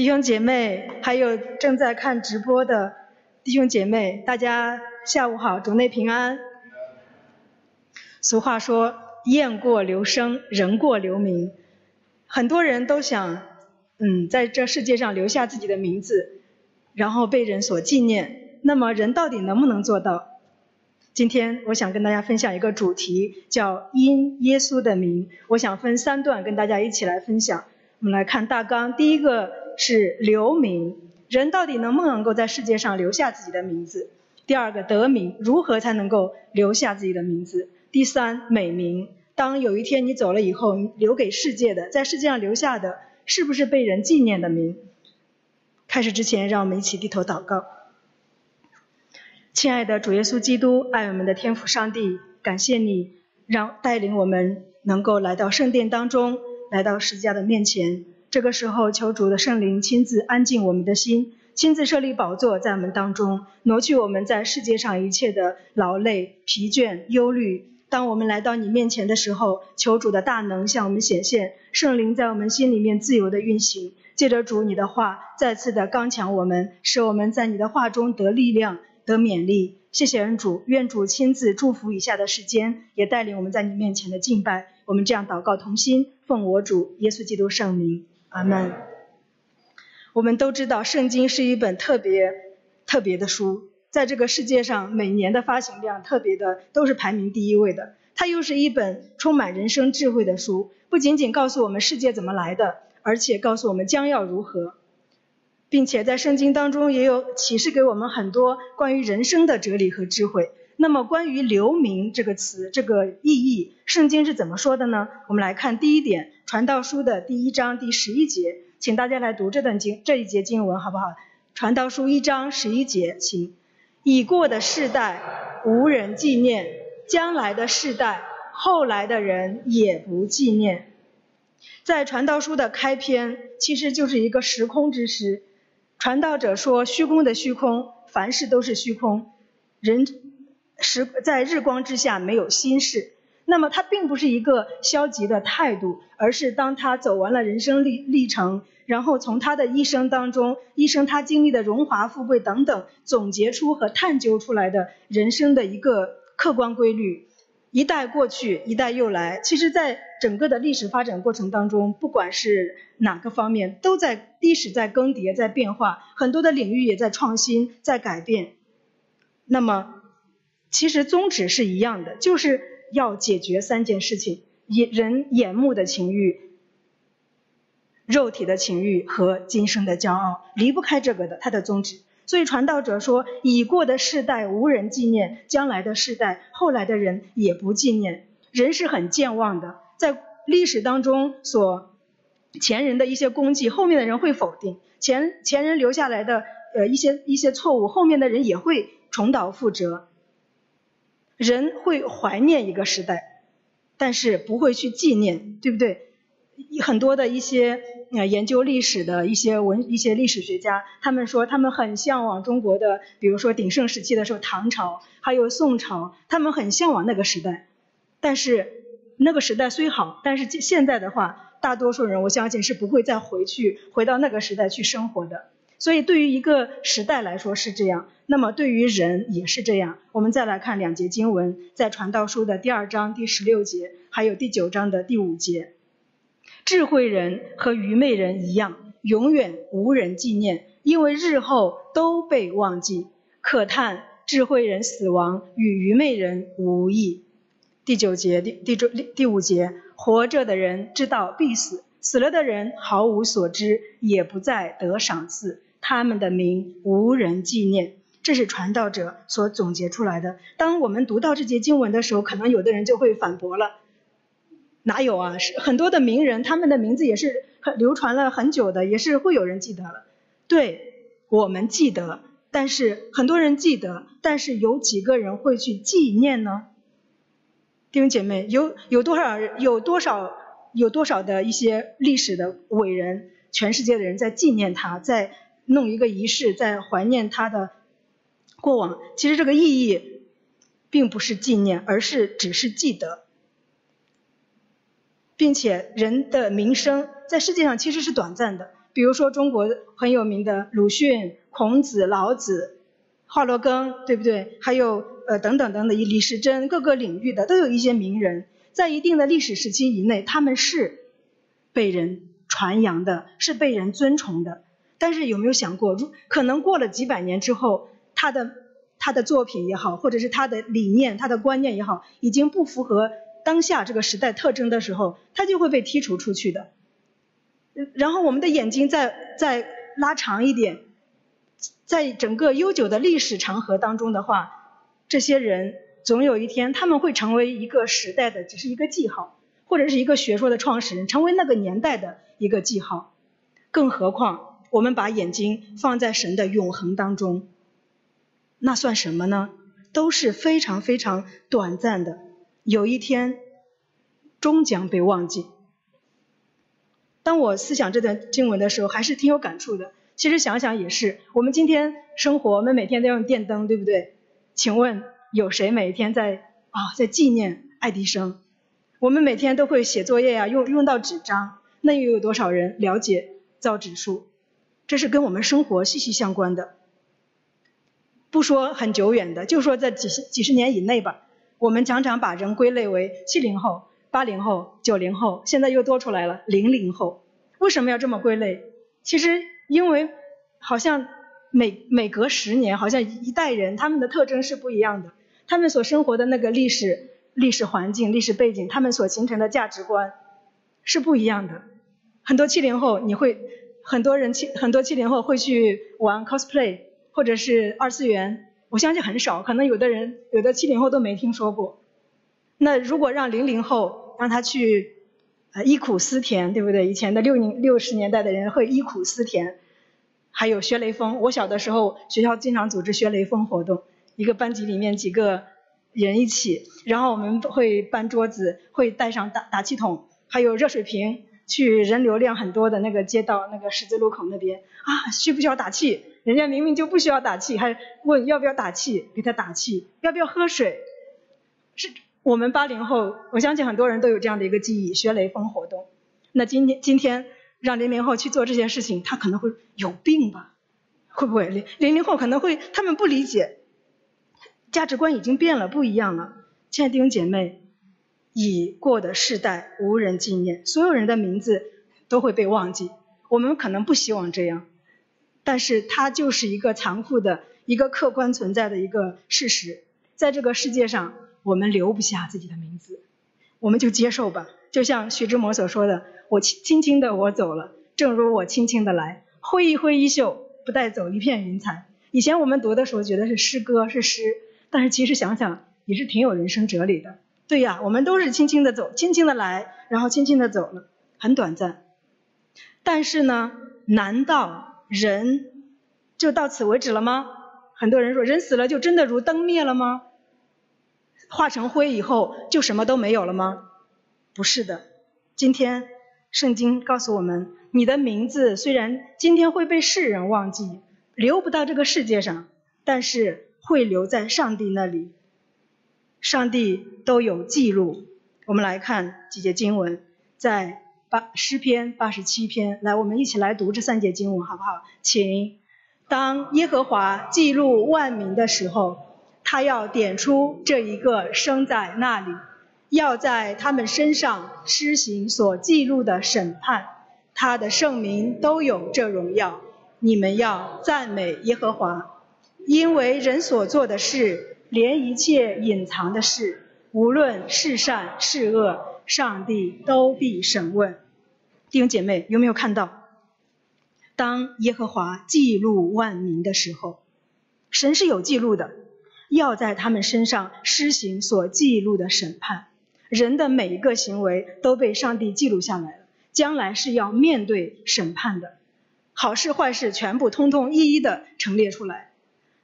弟兄姐妹，还有正在看直播的弟兄姐妹，大家下午好，主内平安。俗话说“雁过留声，人过留名”，很多人都想，嗯，在这世界上留下自己的名字，然后被人所纪念。那么，人到底能不能做到？今天我想跟大家分享一个主题，叫“因耶稣的名”。我想分三段跟大家一起来分享。我们来看大纲，第一个是留名，人到底能不能够在世界上留下自己的名字？第二个得名，如何才能够留下自己的名字？第三美名，当有一天你走了以后，留给世界的，在世界上留下的，是不是被人纪念的名？开始之前，让我们一起低头祷告。亲爱的主耶稣基督，爱我们的天父上帝，感谢你让带领我们能够来到圣殿当中。来到十字架的面前，这个时候，求主的圣灵亲自安静我们的心，亲自设立宝座在我们当中，挪去我们在世界上一切的劳累、疲倦、忧虑。当我们来到你面前的时候，求主的大能向我们显现，圣灵在我们心里面自由的运行，借着主你的话，再次的刚强我们，使我们在你的话中得力量、得勉励。谢谢恩主，愿主亲自祝福以下的时间，也带领我们在你面前的敬拜。我们这样祷告同心，奉我主耶稣基督圣名，阿门。我们都知道，圣经是一本特别特别的书，在这个世界上，每年的发行量特别的都是排名第一位的。它又是一本充满人生智慧的书，不仅仅告诉我们世界怎么来的，而且告诉我们将要如何。并且在圣经当中也有启示给我们很多关于人生的哲理和智慧。那么关于留名这个词这个意义，圣经是怎么说的呢？我们来看第一点，《传道书》的第一章第十一节，请大家来读这段经这一节经文好不好？《传道书》一章十一节，请。已过的世代无人纪念，将来的世代后来的人也不纪念。在《传道书》的开篇，其实就是一个时空之诗。传道者说：“虚空的虚空，凡事都是虚空。人时在日光之下没有心事。那么他并不是一个消极的态度，而是当他走完了人生历历程，然后从他的一生当中，一生他经历的荣华富贵等等，总结出和探究出来的人生的一个客观规律。一代过去，一代又来。其实，在整个的历史发展过程当中，不管是哪个方面，都在历史在更迭，在变化，很多的领域也在创新，在改变。那么，其实宗旨是一样的，就是要解决三件事情：眼人眼目的情欲、肉体的情欲和今生的骄傲，离不开这个的。它的宗旨。所以传道者说：“已过的世代无人纪念，将来的世代后来的人也不纪念。人是很健忘的。”在历史当中，所前人的一些功绩，后面的人会否定；前前人留下来的呃一些一些错误，后面的人也会重蹈覆辙。人会怀念一个时代，但是不会去纪念，对不对？很多的一些呃研究历史的一些文一些历史学家，他们说他们很向往中国的，比如说鼎盛时期的时候，唐朝还有宋朝，他们很向往那个时代，但是。那个时代虽好，但是现在的话，大多数人我相信是不会再回去回到那个时代去生活的。所以对于一个时代来说是这样，那么对于人也是这样。我们再来看两节经文，在传道书的第二章第十六节，还有第九章的第五节，智慧人和愚昧人一样，永远无人纪念，因为日后都被忘记。可叹智慧人死亡与愚昧人无异。第九节第第第第五节，活着的人知道必死，死了的人毫无所知，也不再得赏赐，他们的名无人纪念。这是传道者所总结出来的。当我们读到这节经文的时候，可能有的人就会反驳了：哪有啊？是很多的名人，他们的名字也是很流传了很久的，也是会有人记得了。对我们记得，但是很多人记得，但是有几个人会去纪念呢？弟兄姐妹，有有多少，有多少有多少的一些历史的伟人，全世界的人在纪念他，在弄一个仪式，在怀念他的过往。其实这个意义并不是纪念，而是只是记得，并且人的名声在世界上其实是短暂的，比如说中国很有名的鲁迅、孔子、老子、华罗庚，对不对？还有呃等等等等，李时珍，各个领域的都有一些名人，在一定的历史时期以内，他们是被人传扬的，是被人尊崇的。但是有没有想过，如可能过了几百年之后，他的他的作品也好，或者是他的理念、他的观念也好，已经不符合当下这个时代特征的时候，他就会被剔除出去的。然后我们的眼睛再再拉长一点，在整个悠久的历史长河当中的话，这些人总有一天他们会成为一个时代的只是一个记号，或者是一个学说的创始人，成为那个年代的一个记号。更何况。我们把眼睛放在神的永恒当中，那算什么呢？都是非常非常短暂的，有一天终将被忘记。当我思想这段经文的时候，还是挺有感触的。其实想想也是，我们今天生活，我们每天都用电灯，对不对？请问有谁每天在啊在纪念爱迪生？我们每天都会写作业呀，用用到纸张，那又有多少人了解造纸术？这是跟我们生活息息相关的，不说很久远的，就说在几十几十年以内吧。我们常常把人归类为七零后、八零后、九零后，现在又多出来了零零后。为什么要这么归类？其实因为好像每每隔十年，好像一代人他们的特征是不一样的，他们所生活的那个历史、历史环境、历史背景，他们所形成的价值观是不一样的。很多七零后你会。很多人七很多七零后会去玩 cosplay 或者是二次元，我相信很少，可能有的人有的七零后都没听说过。那如果让零零后让他去呃忆苦思甜，对不对？以前的六零六十年代的人会忆苦思甜，还有学雷锋。我小的时候学校经常组织学雷锋活动，一个班级里面几个人一起，然后我们会搬桌子，会带上打打气筒，还有热水瓶。去人流量很多的那个街道，那个十字路口那边啊，需不需要打气？人家明明就不需要打气，还问要不要打气，给他打气，要不要喝水？是我们八零后，我相信很多人都有这样的一个记忆，学雷锋活动。那今天今天让零零后去做这些事情，他可能会有病吧？会不会零零零后可能会他们不理解，价值观已经变了，不一样了。亲爱的弟兄姐妹。已过的世代无人纪念，所有人的名字都会被忘记。我们可能不希望这样，但是它就是一个残酷的、一个客观存在的一个事实。在这个世界上，我们留不下自己的名字，我们就接受吧。就像徐志摩所说的：“我轻轻轻的我走了，正如我轻轻的来，挥一挥衣袖，不带走一片云彩。”以前我们读的时候觉得是诗歌是诗，但是其实想想也是挺有人生哲理的。对呀，我们都是轻轻的走，轻轻的来，然后轻轻的走了，很短暂。但是呢，难道人就到此为止了吗？很多人说，人死了就真的如灯灭了吗？化成灰以后就什么都没有了吗？不是的。今天圣经告诉我们，你的名字虽然今天会被世人忘记，留不到这个世界上，但是会留在上帝那里。上帝都有记录。我们来看几节经文，在八诗篇八十七篇，来，我们一起来读这三节经文，好不好？请，当耶和华记录万民的时候，他要点出这一个生在那里，要在他们身上施行所记录的审判。他的圣名都有这荣耀。你们要赞美耶和华，因为人所做的事。连一切隐藏的事，无论是善是恶，上帝都必审问。弟兄姐妹，有没有看到？当耶和华记录万民的时候，神是有记录的，要在他们身上施行所记录的审判。人的每一个行为都被上帝记录下来了，将来是要面对审判的，好事坏事全部通通一一的陈列出来。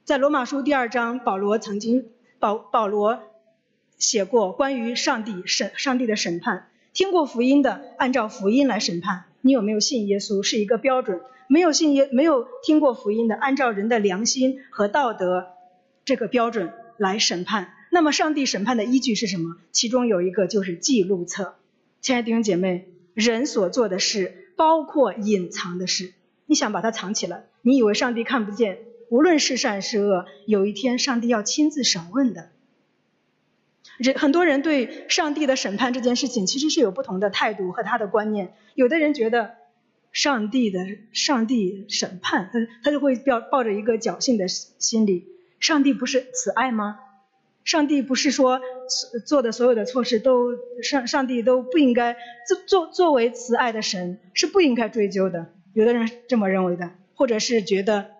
在罗马书第二章，保罗曾经保保罗写过关于上帝审上帝的审判。听过福音的，按照福音来审判。你有没有信耶稣是一个标准？没有信耶没有听过福音的，按照人的良心和道德这个标准来审判。那么上帝审判的依据是什么？其中有一个就是记录册。亲爱的弟兄姐妹，人所做的事，包括隐藏的事。你想把它藏起来，你以为上帝看不见？无论是善是恶，有一天上帝要亲自审问的。人很多人对上帝的审判这件事情其实是有不同的态度和他的观念。有的人觉得上帝的上帝审判，他他就会抱抱着一个侥幸的心理。上帝不是慈爱吗？上帝不是说做的所有的错事都上上帝都不应该作作作为慈爱的神是不应该追究的。有的人这么认为的，或者是觉得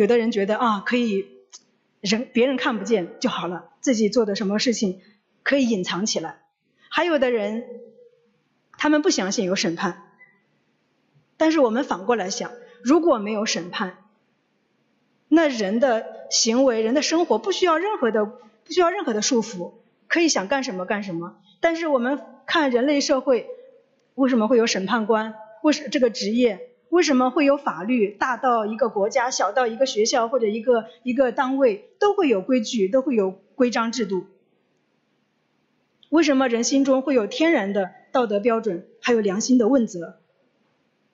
有的人觉得啊可以人别人看不见就好了，自己做的什么事情。可以隐藏起来，还有的人，他们不相信有审判。但是我们反过来想，如果没有审判，那人的行为、人的生活不需要任何的、不需要任何的束缚，可以想干什么干什么。但是我们看人类社会，为什么会有审判官？为什这个职业？为什么会有法律？大到一个国家，小到一个学校或者一个一个单位，都会有规矩，都会有规章制度。为什么人心中会有天然的道德标准，还有良心的问责？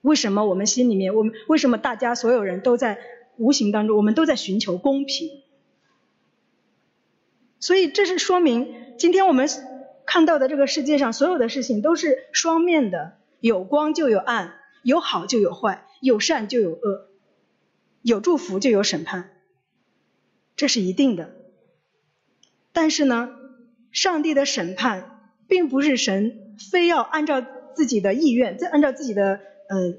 为什么我们心里面，我们为什么大家所有人都在无形当中，我们都在寻求公平？所以这是说明，今天我们看到的这个世界上所有的事情都是双面的，有光就有暗，有好就有坏，有善就有恶，有祝福就有审判，这是一定的。但是呢？上帝的审判并不是神非要按照自己的意愿，再按照自己的呃，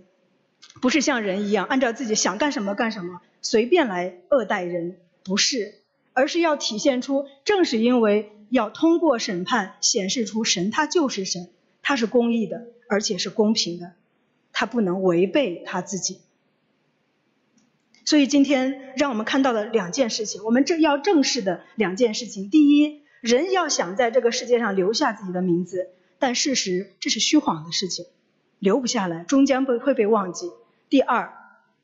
不是像人一样按照自己想干什么干什么，随便来恶待人，不是，而是要体现出，正是因为要通过审判显示出神他就是神，他是公义的，而且是公平的，他不能违背他自己。所以今天让我们看到了两件事情，我们正要正视的两件事情，第一。人要想在这个世界上留下自己的名字，但事实这是虚晃的事情，留不下来，终将被会被忘记。第二，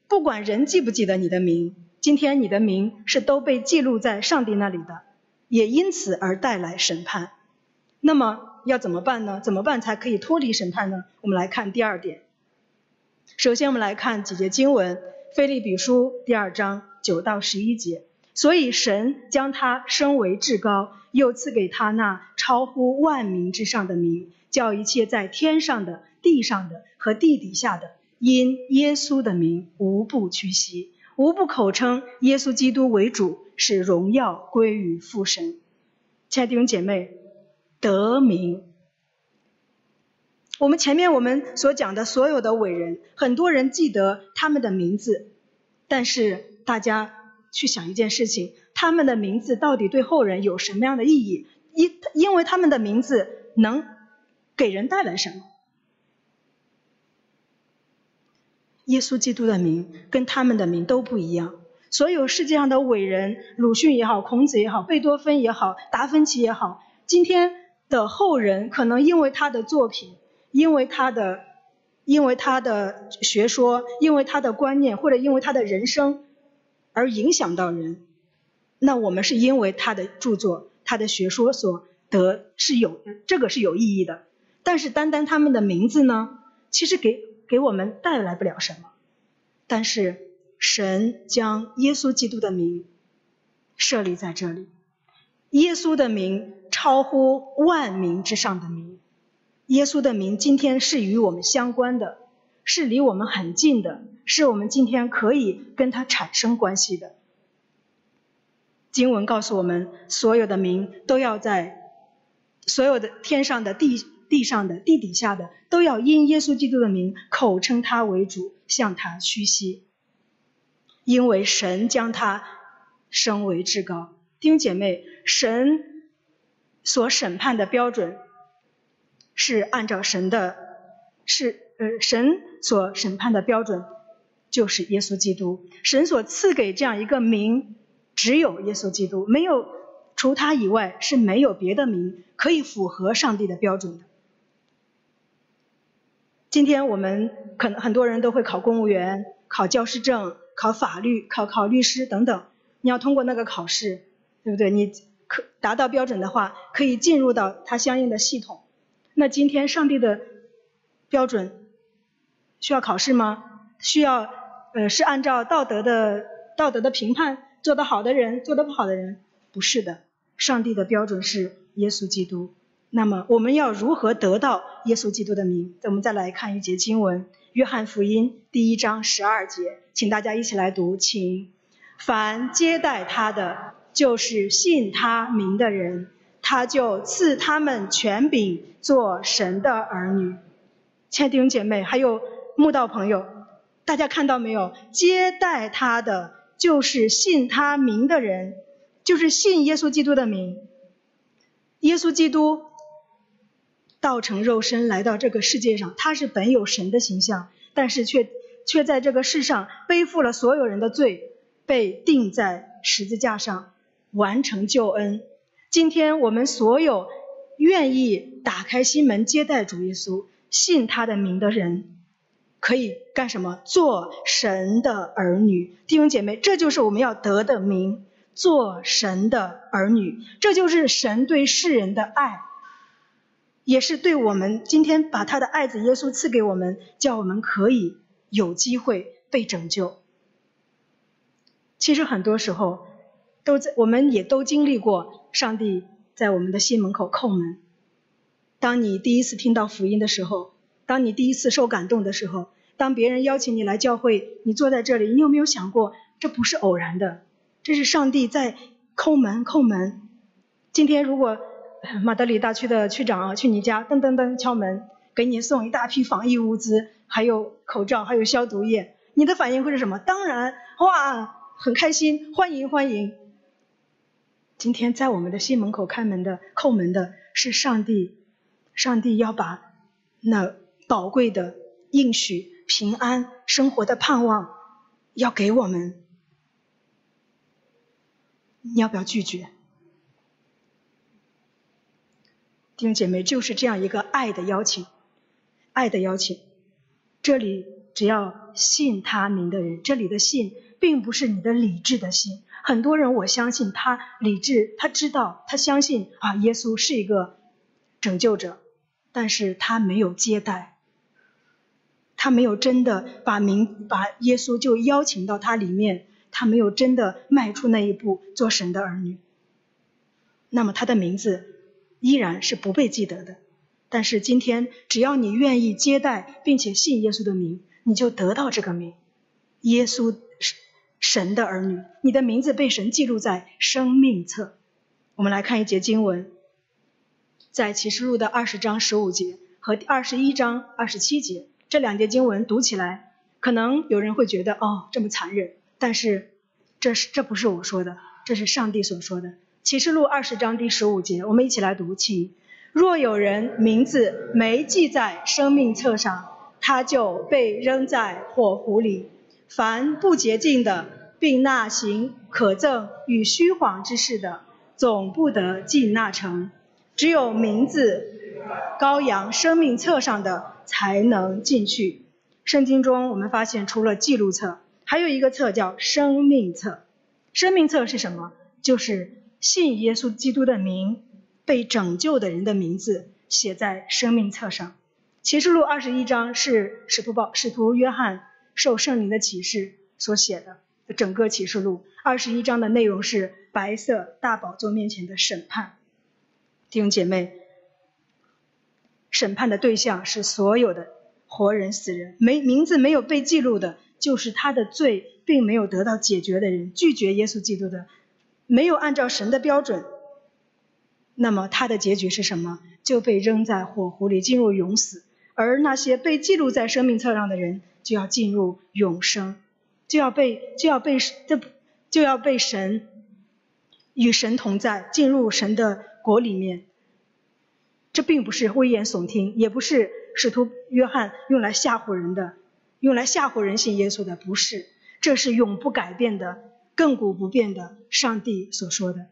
不管人记不记得你的名，今天你的名是都被记录在上帝那里的，也因此而带来审判。那么要怎么办呢？怎么办才可以脱离审判呢？我们来看第二点。首先，我们来看几节经文，《菲利比书》第二章九到十一节。所以神将他升为至高，又赐给他那超乎万民之上的名，叫一切在天上的、地上的和地底下的，因耶稣的名无不屈膝，无不口称耶稣基督为主，使荣耀归于父神。亲爱的弟兄姐妹，得名。我们前面我们所讲的所有的伟人，很多人记得他们的名字，但是大家。去想一件事情，他们的名字到底对后人有什么样的意义？因因为他们的名字能给人带来什么？耶稣基督的名跟他们的名都不一样。所有世界上的伟人，鲁迅也好，孔子也好，贝多芬也好，达芬奇也好，今天的后人可能因为他的作品，因为他的，因为他的学说，因为他的观念，或者因为他的人生。而影响到人，那我们是因为他的著作、他的学说所得是有这个是有意义的。但是单单他们的名字呢，其实给给我们带来不了什么。但是神将耶稣基督的名设立在这里，耶稣的名超乎万名之上的名，耶稣的名今天是与我们相关的。是离我们很近的，是我们今天可以跟他产生关系的。经文告诉我们，所有的名都要在所有的天上的、地地上的、地底下的，都要因耶稣基督的名口称他为主，向他屈膝，因为神将他升为至高。弟兄姐妹，神所审判的标准是按照神的，是。呃，神所审判的标准就是耶稣基督。神所赐给这样一个名，只有耶稣基督，没有除他以外是没有别的名可以符合上帝的标准的。今天我们可能很多人都会考公务员、考教师证、考法律、考考律师等等。你要通过那个考试，对不对？你可达到标准的话，可以进入到它相应的系统。那今天上帝的标准。需要考试吗？需要呃，是按照道德的道德的评判，做得好的人，做得不好的人，不是的。上帝的标准是耶稣基督。那么我们要如何得到耶稣基督的名？我们再来看一节经文，《约翰福音》第一章十二节，请大家一起来读，请。凡接待他的，就是信他名的人，他就赐他们权柄做神的儿女。亲爱的姐妹，还有慕道朋友，大家看到没有？接待他的，就是信他名的人，就是信耶稣基督的名。耶稣基督道成肉身来到这个世界上，他是本有神的形象，但是却却在这个世上背负了所有人的罪。被钉在十字架上，完成救恩。今天我们所有愿意打开心门接待主耶稣、信他的名的人，可以干什么？做神的儿女。弟兄姐妹，这就是我们要得的名，做神的儿女。这就是神对世人的爱，也是对我们今天把他的爱子耶稣赐给我们，叫我们可以有机会被拯救。其实很多时候，都在我们也都经历过上帝在我们的心门口叩门。当你第一次听到福音的时候，当你第一次受感动的时候，当别人邀请你来教会，你坐在这里，你有没有想过，这不是偶然的，这是上帝在叩门叩门。今天如果马德里大区的区长啊去你家噔噔噔敲门，给你送一大批防疫物资，还有口罩，还有消毒液，你的反应会是什么？当然，哇！很开心，欢迎欢迎。今天在我们的心门口开门的、叩门的是上帝，上帝要把那宝贵的应许、平安、生活的盼望要给我们，你要不要拒绝？弟兄姐妹，就是这样一个爱的邀请，爱的邀请。这里只要信他名的人，这里的信。并不是你的理智的信，很多人我相信他理智，他知道，他相信啊，耶稣是一个拯救者，但是他没有接待，他没有真的把名把耶稣就邀请到他里面，他没有真的迈出那一步做神的儿女，那么他的名字依然是不被记得的。但是今天只要你愿意接待并且信耶稣的名，你就得到这个名，耶稣。神的儿女，你的名字被神记录在生命册。我们来看一节经文，在启示录的二十章十五节和二十一章二十七节这两节经文读起来，可能有人会觉得哦这么残忍，但是这是这不是我说的，这是上帝所说的。启示录二十章第十五节，我们一起来读，请：若有人名字没记在生命册上，他就被扔在火湖里。凡不洁净的，并那行可憎与虚谎之事的，总不得进那城。只有名字羔羊生命册上的，才能进去。圣经中我们发现，除了记录册，还有一个册叫生命册。生命册是什么？就是信耶稣基督的名，被拯救的人的名字写在生命册上。启示录二十一章是使徒报使徒约翰。受圣灵的启示所写的整个启示录二十一章的内容是白色大宝座面前的审判，弟兄姐妹，审判的对象是所有的活人死人，没名字没有被记录的，就是他的罪并没有得到解决的人，拒绝耶稣基督的，没有按照神的标准，那么他的结局是什么？就被扔在火湖里，进入永死。而那些被记录在生命册上的人。就要进入永生，就要被就要被这就要被神与神同在，进入神的国里面。这并不是危言耸听，也不是使徒约翰用来吓唬人的，用来吓唬人信耶稣的，不是。这是永不改变的、亘古不变的上帝所说的。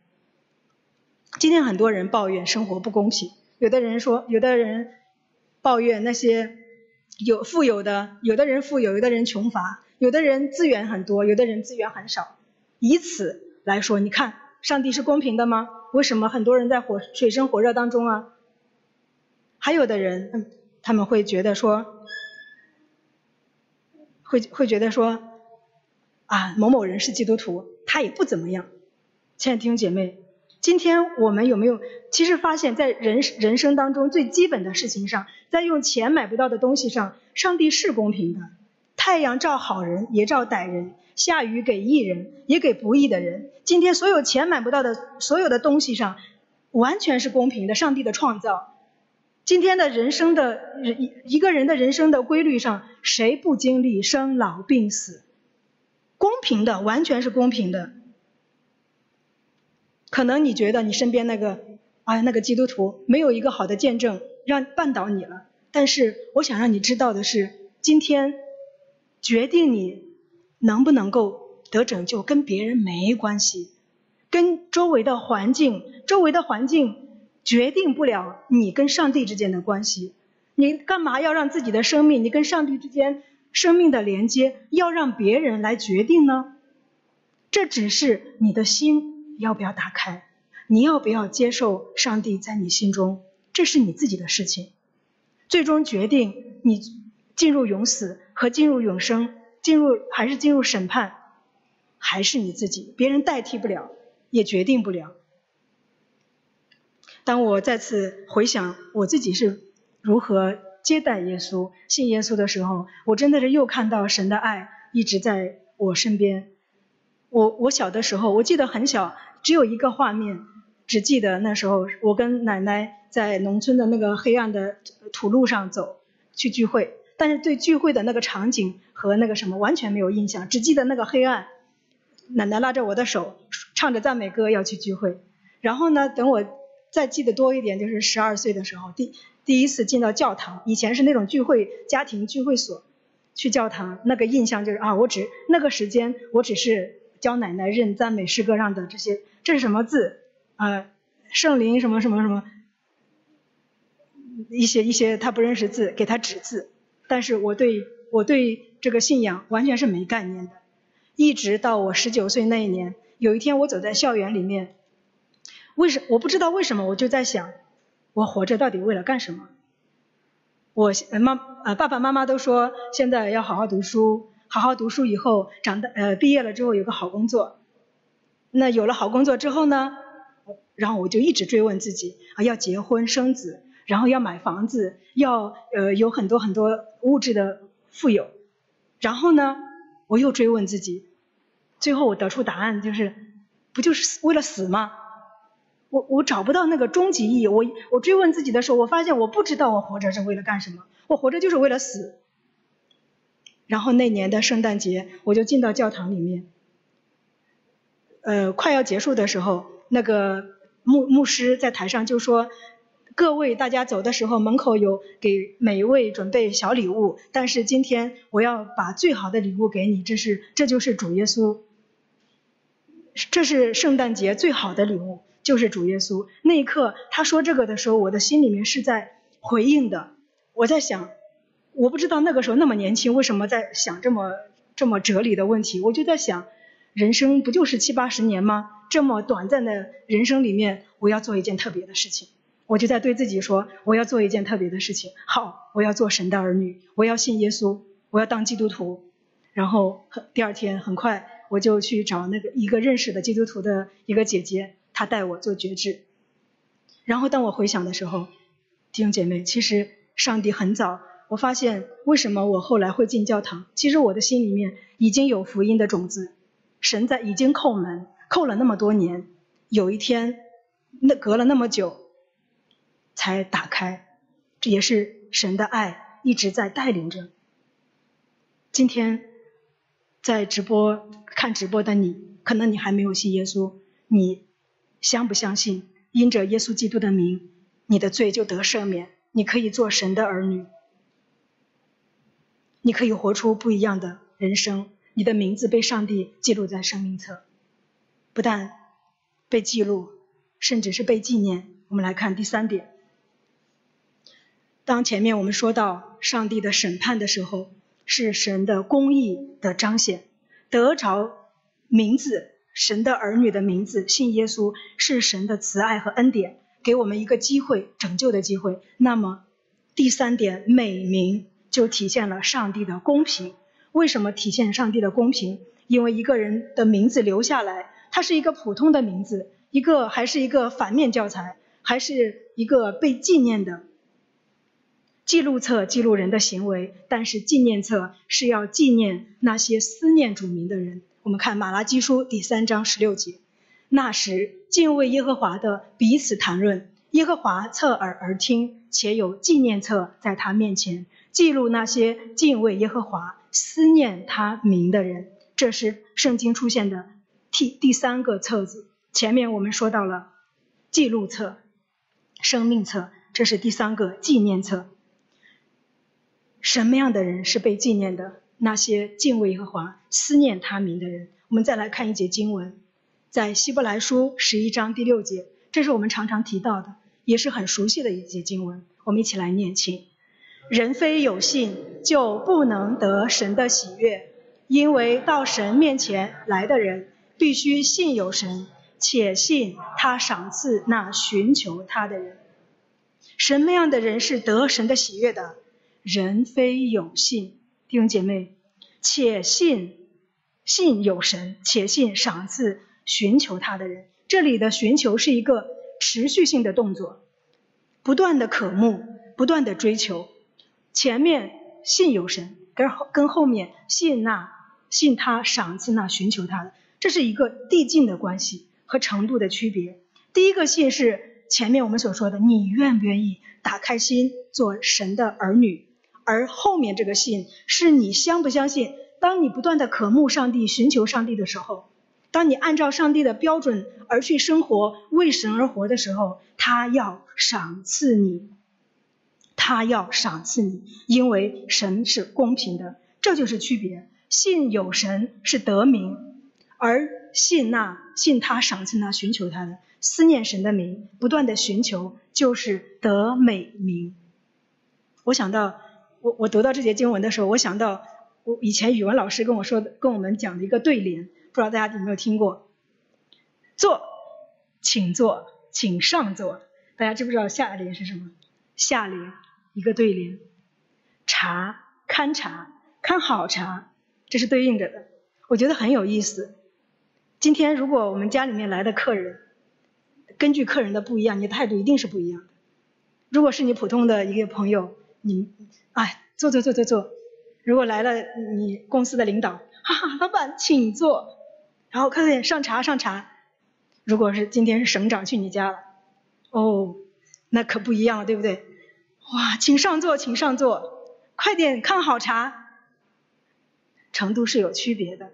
今天很多人抱怨生活不公平，有的人说，有的人抱怨那些。有富有的，有的人富有，有的人穷乏，有的人资源很多，有的人资源很少。以此来说，你看上帝是公平的吗？为什么很多人在火水深火热当中啊？还有的人，他们会觉得说，会会觉得说，啊，某某人是基督徒，他也不怎么样。亲爱的弟兄姐妹，今天我们有没有其实发现，在人人生当中最基本的事情上，在用钱买不到的东西上，上帝是公平的。太阳照好人也照歹人，下雨给义人也给不义的人。今天所有钱买不到的所有的东西上，完全是公平的。上帝的创造，今天的人生的一一个人的人生的规律上，谁不经历生老病死？公平的，完全是公平的。可能你觉得你身边那个，哎，那个基督徒没有一个好的见证让绊倒你了。但是我想让你知道的是，今天。决定你能不能够得拯救，跟别人没关系，跟周围的环境，周围的环境决定不了你跟上帝之间的关系。你干嘛要让自己的生命，你跟上帝之间生命的连接，要让别人来决定呢？这只是你的心要不要打开，你要不要接受上帝在你心中，这是你自己的事情。最终决定你进入永死。和进入永生，进入还是进入审判，还是你自己，别人代替不了，也决定不了。当我再次回想我自己是如何接待耶稣、信耶稣的时候，我真的是又看到神的爱一直在我身边。我我小的时候，我记得很小，只有一个画面，只记得那时候我跟奶奶在农村的那个黑暗的土路上走去聚会。但是对聚会的那个场景和那个什么完全没有印象，只记得那个黑暗，奶奶拉着我的手，唱着赞美歌要去聚会。然后呢，等我再记得多一点，就是十二岁的时候，第第一次进到教堂，以前是那种聚会家庭聚会所，去教堂那个印象就是啊，我只那个时间我只是教奶奶认赞美诗歌上的这些，这是什么字啊？圣灵什么什么什么，一些一些他不认识字，给他指字。但是我对我对这个信仰完全是没概念的，一直到我十九岁那一年，有一天我走在校园里面，为什我不知道为什么我就在想，我活着到底为了干什么？我妈呃爸爸妈妈都说现在要好好读书，好好读书以后长大呃毕业了之后有个好工作，那有了好工作之后呢，然后我就一直追问自己啊要结婚生子。然后要买房子，要呃有很多很多物质的富有，然后呢，我又追问自己，最后我得出答案就是，不就是为了死吗？我我找不到那个终极意义。我我追问自己的时候，我发现我不知道我活着是为了干什么，我活着就是为了死。然后那年的圣诞节，我就进到教堂里面，呃，快要结束的时候，那个牧牧师在台上就说。各位，大家走的时候，门口有给每一位准备小礼物。但是今天我要把最好的礼物给你，这是这就是主耶稣，这是圣诞节最好的礼物，就是主耶稣。那一刻他说这个的时候，我的心里面是在回应的。我在想，我不知道那个时候那么年轻，为什么在想这么这么哲理的问题？我就在想，人生不就是七八十年吗？这么短暂的人生里面，我要做一件特别的事情。我就在对自己说，我要做一件特别的事情。好，我要做神的儿女，我要信耶稣，我要当基督徒。然后第二天很快我就去找那个一个认识的基督徒的一个姐姐，她带我做觉知。然后当我回想的时候，弟兄姐妹，其实上帝很早，我发现为什么我后来会进教堂，其实我的心里面已经有福音的种子，神在已经叩门，叩了那么多年，有一天那隔了那么久。才打开，这也是神的爱一直在带领着。今天在直播看直播的你，可能你还没有信耶稣，你相不相信？因着耶稣基督的名，你的罪就得赦免，你可以做神的儿女，你可以活出不一样的人生，你的名字被上帝记录在生命册，不但被记录，甚至是被纪念。我们来看第三点。当前面我们说到上帝的审判的时候，是神的公义的彰显，得着名字神的儿女的名字，信耶稣是神的慈爱和恩典，给我们一个机会拯救的机会。那么第三点美名就体现了上帝的公平。为什么体现上帝的公平？因为一个人的名字留下来，他是一个普通的名字，一个还是一个反面教材，还是一个被纪念的记录册，记录人的行为。但是纪念册是要纪念那些思念主名的人。我们看马拉基书第三章十六节，那时敬畏耶和华的彼此谈论，耶和华侧耳而听，且有纪念册在他面前。记录那些敬畏耶和华、思念他名的人，这是圣经出现的第第三个册子。前面我们说到了记录册、生命册，这是第三个纪念册。什么样的人是被纪念的？那些敬畏耶和华、思念他名的人。我们再来看一节经文，在希伯来书十一章第六节，这是我们常常提到的，也是很熟悉的一节经文。我们一起来念，请。人非有信，就不能得神的喜悦，因为到神面前来的人，必须信有神，且信他赏赐那寻求他的人。什么样的人是得神的喜悦的？人非有信，弟兄姐妹，且信信有神，且信赏赐寻求他的人。这里的寻求是一个持续性的动作，不断的渴慕，不断的追求。前面信有神，跟后跟后面信那信他赏赐那寻求他的，这是一个递进的关系和程度的区别。第一个信是前面我们所说的，你愿不愿意打开心做神的儿女？而后面这个信是你相不相信？当你不断的渴慕上帝、寻求上帝的时候，当你按照上帝的标准而去生活、为神而活的时候，他要赏赐你。他要赏赐你，因为神是公平的，这就是区别。信有神是得名，而信那信他赏赐那寻求他的，思念神的名，不断的寻求，就是得美名。我想到，我我读到这节经文的时候，我想到我以前语文老师跟我说的，跟我们讲的一个对联，不知道大家有没有听过？坐，请坐，请上座。大家知不知道下联是什么？下联。一个对联，茶看茶看好茶，这是对应着的，我觉得很有意思。今天如果我们家里面来的客人，根据客人的不一样，你的态度一定是不一样的。如果是你普通的一个朋友，你哎坐坐坐坐坐。如果来了你公司的领导，哈哈，老板请坐，然后快点上茶上茶。如果是今天是省长去你家了，哦，那可不一样了，对不对？哇，请上座，请上座，快点看好茶。程度是有区别的。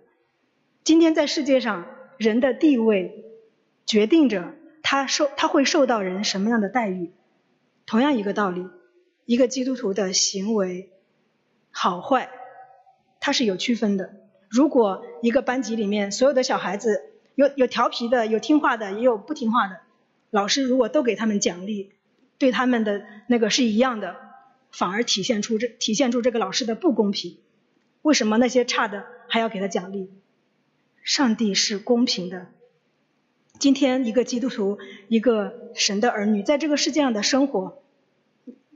今天在世界上，人的地位决定着他受他会受到人什么样的待遇。同样一个道理，一个基督徒的行为好坏，它是有区分的。如果一个班级里面所有的小孩子有有调皮的，有听话的，也有不听话的，老师如果都给他们奖励。对他们的那个是一样的，反而体现出这体现出这个老师的不公平。为什么那些差的还要给他奖励？上帝是公平的。今天一个基督徒，一个神的儿女，在这个世界上的生活，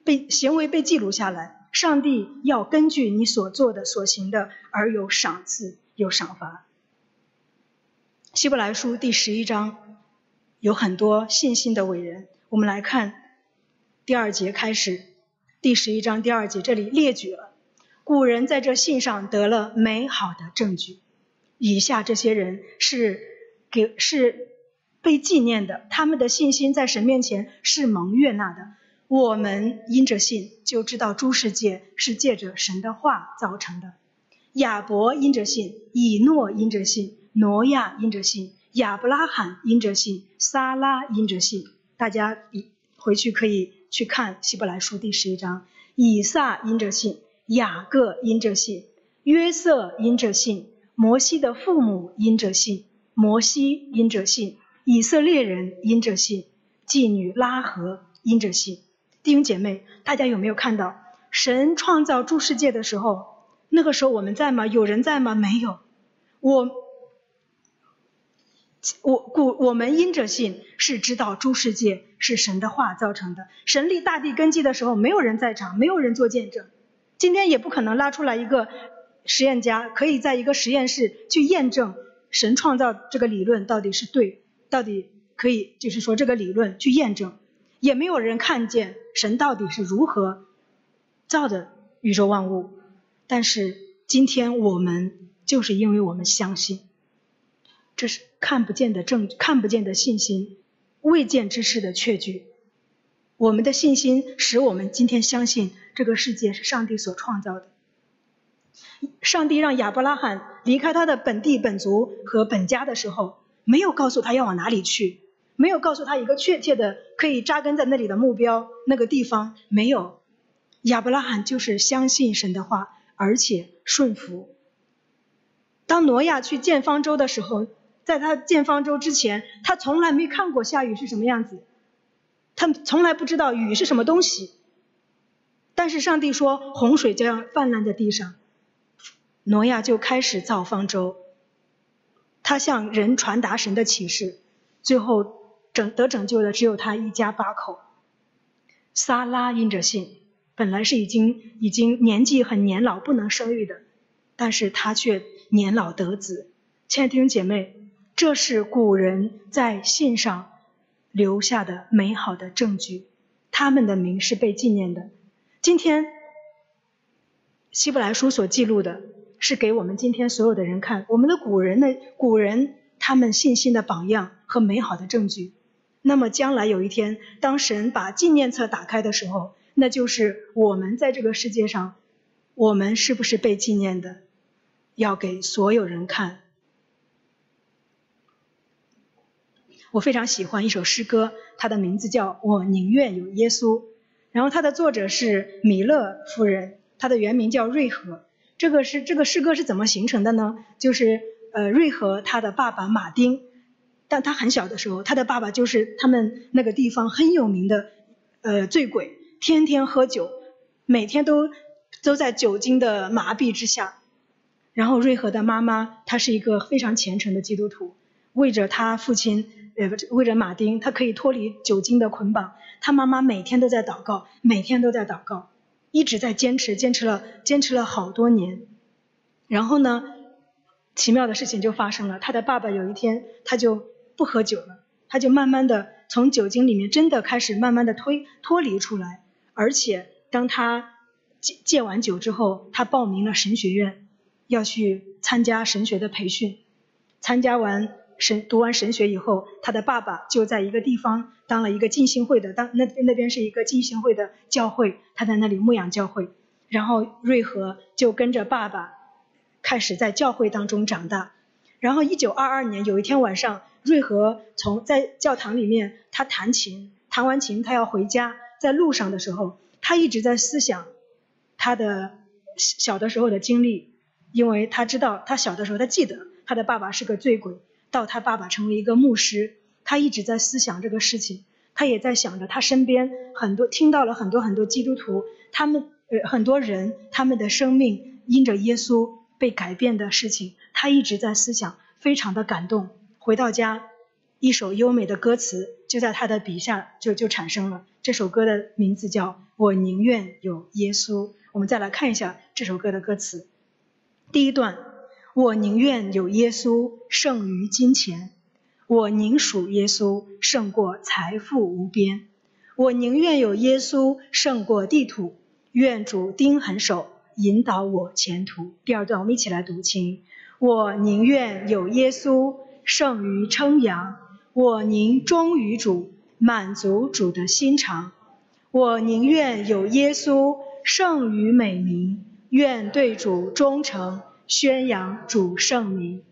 被行为被记录下来，上帝要根据你所做的所行的而有赏赐，有赏罚。希伯来书第十一章有很多信心的伟人，我们来看。第二节开始，第十一章第二节这里列举了古人在这信上得了美好的证据。以下这些人是给是被纪念的，他们的信心在神面前是蒙悦纳的。我们因着信就知道诸世界是借着神的话造成的。亚伯因着信，以诺因着信，挪亚因着信，亚伯拉罕因着信，撒拉因着信。大家回去可以。去看希伯来书第十一章，以撒因着信，雅各因着信，约瑟因着信，摩西的父母因着信，摩西因着信，以色列人因着信，妓女拉合因着信。弟兄姐妹，大家有没有看到神创造诸世界的时候，那个时候我们在吗？有人在吗？没有。我。我故我们因着信是知道诸世界是神的话造成的。神立大地根基的时候，没有人在场，没有人做见证。今天也不可能拉出来一个实验家可以在一个实验室去验证神创造这个理论到底是对，到底可以就是说这个理论去验证，也没有人看见神到底是如何造的宇宙万物。但是今天我们就是因为我们相信，这是看不见的证，看不见的信心，未见之事的确据。我们的信心使我们今天相信这个世界是上帝所创造的。上帝让亚伯拉罕离开他的本地本族和本家的时候，没有告诉他要往哪里去，没有告诉他一个确切的可以扎根在那里的目标，那个地方没有。亚伯拉罕就是相信神的话，而且顺服。当挪亚去建方舟的时候，在他建方舟之前，他从来没看过下雨是什么样子。他从来不知道雨是什么东西，但是上帝说洪水将要泛滥在地上，挪亚就开始造方舟。他向人传达神的启示，最后拯得拯救的只有他一家八口。撒拉因着信，本来是已经已经年纪很年老不能生育的，但是他却年老得子。亲爱的弟兄姐妹，这是古人在信上。留下的美好的证据，他们的名是被纪念的。今天希伯来书所记录的，是给我们今天所有的人看，我们的古人的古人他们信心的榜样和美好的证据。那么将来有一天，当神把纪念册打开的时候，那就是我们在这个世界上，我们是不是被纪念的，要给所有人看。我非常喜欢一首诗歌，它的名字叫《我宁愿有耶稣》，然后它的作者是米勒夫人，她的原名叫瑞和。这个是这个诗歌是怎么形成的呢？就是呃，瑞和他的爸爸马丁，但他很小的时候，他的爸爸就是他们那个地方很有名的呃醉鬼，天天喝酒，每天都都在酒精的麻痹之下。然后瑞和的妈妈，她是一个非常虔诚的基督徒，为着他父亲。呃，为了马丁，他可以脱离酒精的捆绑。他妈妈每天都在祷告，每天都在祷告，一直在坚持，坚持了，坚持了好多年。然后呢，奇妙的事情就发生了。他的爸爸有一天他就不喝酒了，他就慢慢的从酒精里面真的开始慢慢的推脱离出来。而且当他戒戒完酒之后，他报名了神学院，要去参加神学的培训。参加完。神读完神学以后，他的爸爸就在一个地方当了一个浸信会的，当那那边是一个浸信会的教会，他在那里牧养教会。然后瑞和就跟着爸爸开始在教会当中长大。然后一九二二年有一天晚上，瑞和从在教堂里面他弹琴，弹完琴他要回家，在路上的时候，他一直在思想他的小的时候的经历，因为他知道他小的时候他记得他的爸爸是个醉鬼。到他爸爸成为一个牧师，他一直在思想这个事情，他也在想着他身边很多听到了很多很多基督徒，他们呃很多人他们的生命因着耶稣被改变的事情，他一直在思想，非常的感动。回到家，一首优美的歌词就在他的笔下就就产生了。这首歌的名字叫《我宁愿有耶稣》。我们再来看一下这首歌的歌词，第一段。我宁愿有耶稣胜于金钱，我宁属耶稣胜过财富无边，我宁愿有耶稣胜过地土，愿主钉痕手引导我前途。第二段我们一起来读清：我宁愿有耶稣胜于称扬，我宁忠于主，满足主的心肠，我宁愿有耶稣胜于美名，愿对主忠诚。宣扬主圣名，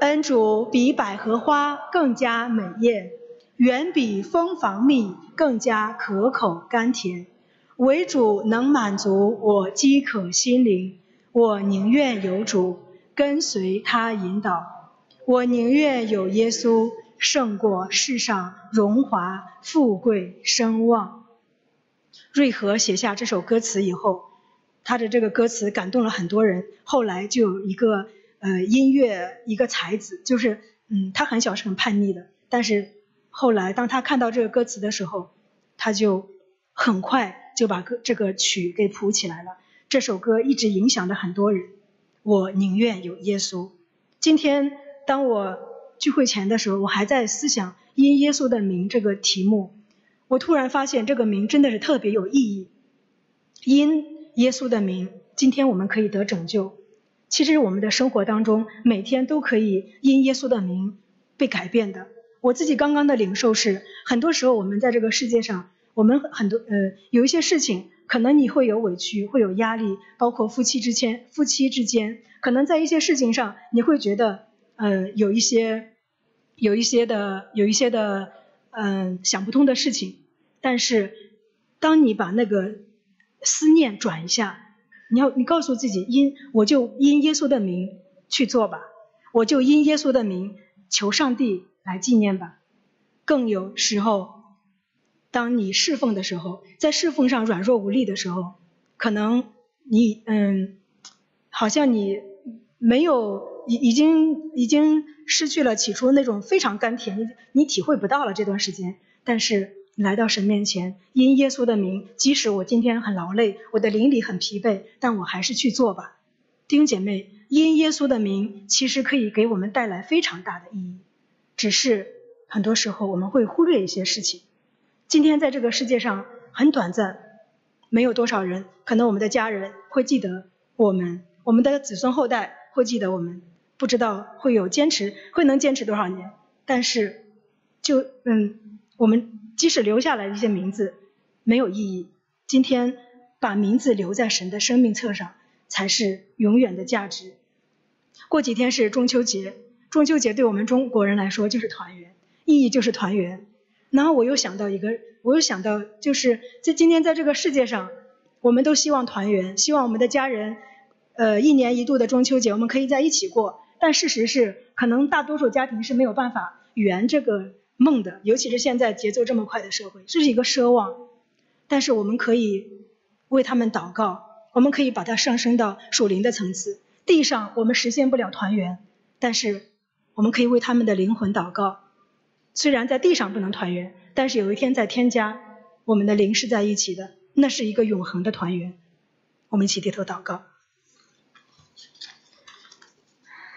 恩主比百合花更加美艳，远比蜂房蜜更加可口甘甜。唯主能满足我饥渴心灵，我宁愿有主跟随他引导，我宁愿有耶稣胜过世上荣华富贵声望。瑞和写下这首歌词以后。他的这个歌词感动了很多人，后来就有一个呃音乐一个才子，就是嗯他很小是很叛逆的，但是后来当他看到这个歌词的时候，他就很快就把歌这个曲给谱起来了。这首歌一直影响着很多人。我宁愿有耶稣。今天当我聚会前的时候，我还在思想“因耶稣的名”这个题目，我突然发现这个名真的是特别有意义。因耶稣的名，今天我们可以得拯救。其实我们的生活当中，每天都可以因耶稣的名被改变的。我自己刚刚的领受是，很多时候我们在这个世界上，我们很多呃有一些事情，可能你会有委屈，会有压力，包括夫妻之间，夫妻之间，可能在一些事情上，你会觉得呃有一些有一些的有一些的嗯想不通的事情。但是当你把那个思念转一下，你要你告诉自己，因我就因耶稣的名去做吧，我就因耶稣的名求上帝。来纪念吧。更有时候，当你侍奉的时候，在侍奉上软弱无力的时候，可能你嗯，好像你没有已已经已经失去了起初那种非常甘甜，你你体会不到了这段时间。但是来到神面前，因耶稣的名，即使我今天很劳累，我的灵里很疲惫，但我还是去做吧。弟兄姐妹，因耶稣的名，其实可以给我们带来非常大的意义。只是很多时候我们会忽略一些事情。今天在这个世界上很短暂，没有多少人，可能我们的家人会记得我们，我们的子孙后代会记得我们，不知道会有坚持，会能坚持多少年。但是，就嗯，我们即使留下来一些名字没有意义，今天把名字留在神的生命册上才是永远的价值。过几天是中秋节。中秋节对我们中国人来说就是团圆，意义就是团圆。然后我又想到一个，我又想到就是在今天在这个世界上，我们都希望团圆，希望我们的家人，呃，一年一度的中秋节我们可以在一起过。但事实是，可能大多数家庭是没有办法圆这个梦的，尤其是现在节奏这么快的社会，这是一个奢望。但是我们可以为他们祷告，我们可以把它上升到属灵的层次。地上我们实现不了团圆，但是。我们可以为他们的灵魂祷告，虽然在地上不能团圆，但是有一天在天家，我们的灵是在一起的，那是一个永恒的团圆。我们一起低头祷告，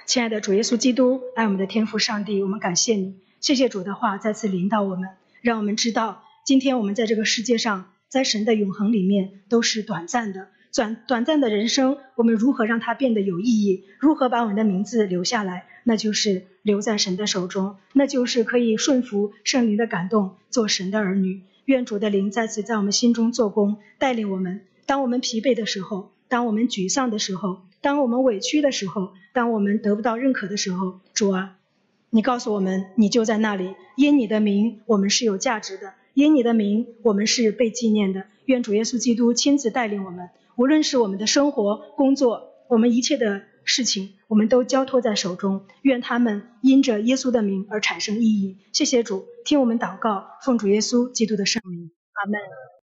亲爱的主耶稣基督，爱我们的天父上帝，我们感谢你，谢谢主的话再次临到我们，让我们知道，今天我们在这个世界上，在神的永恒里面都是短暂的。短短暂的人生，我们如何让它变得有意义？如何把我们的名字留下来？那就是留在神的手中，那就是可以顺服圣灵的感动，做神的儿女。愿主的灵再次在我们心中做工，带领我们。当我们疲惫的时候，当我们沮丧的时候，当我们委屈的时候，当我们得不到认可的时候，主啊，你告诉我们，你就在那里。因你的名，我们是有价值的；因你的名，我们是被纪念的。愿主耶稣基督亲自带领我们。无论是我们的生活、工作，我们一切的事情，我们都交托在手中。愿他们因着耶稣的名而产生意义。谢谢主，听我们祷告，奉主耶稣基督的圣名，阿门。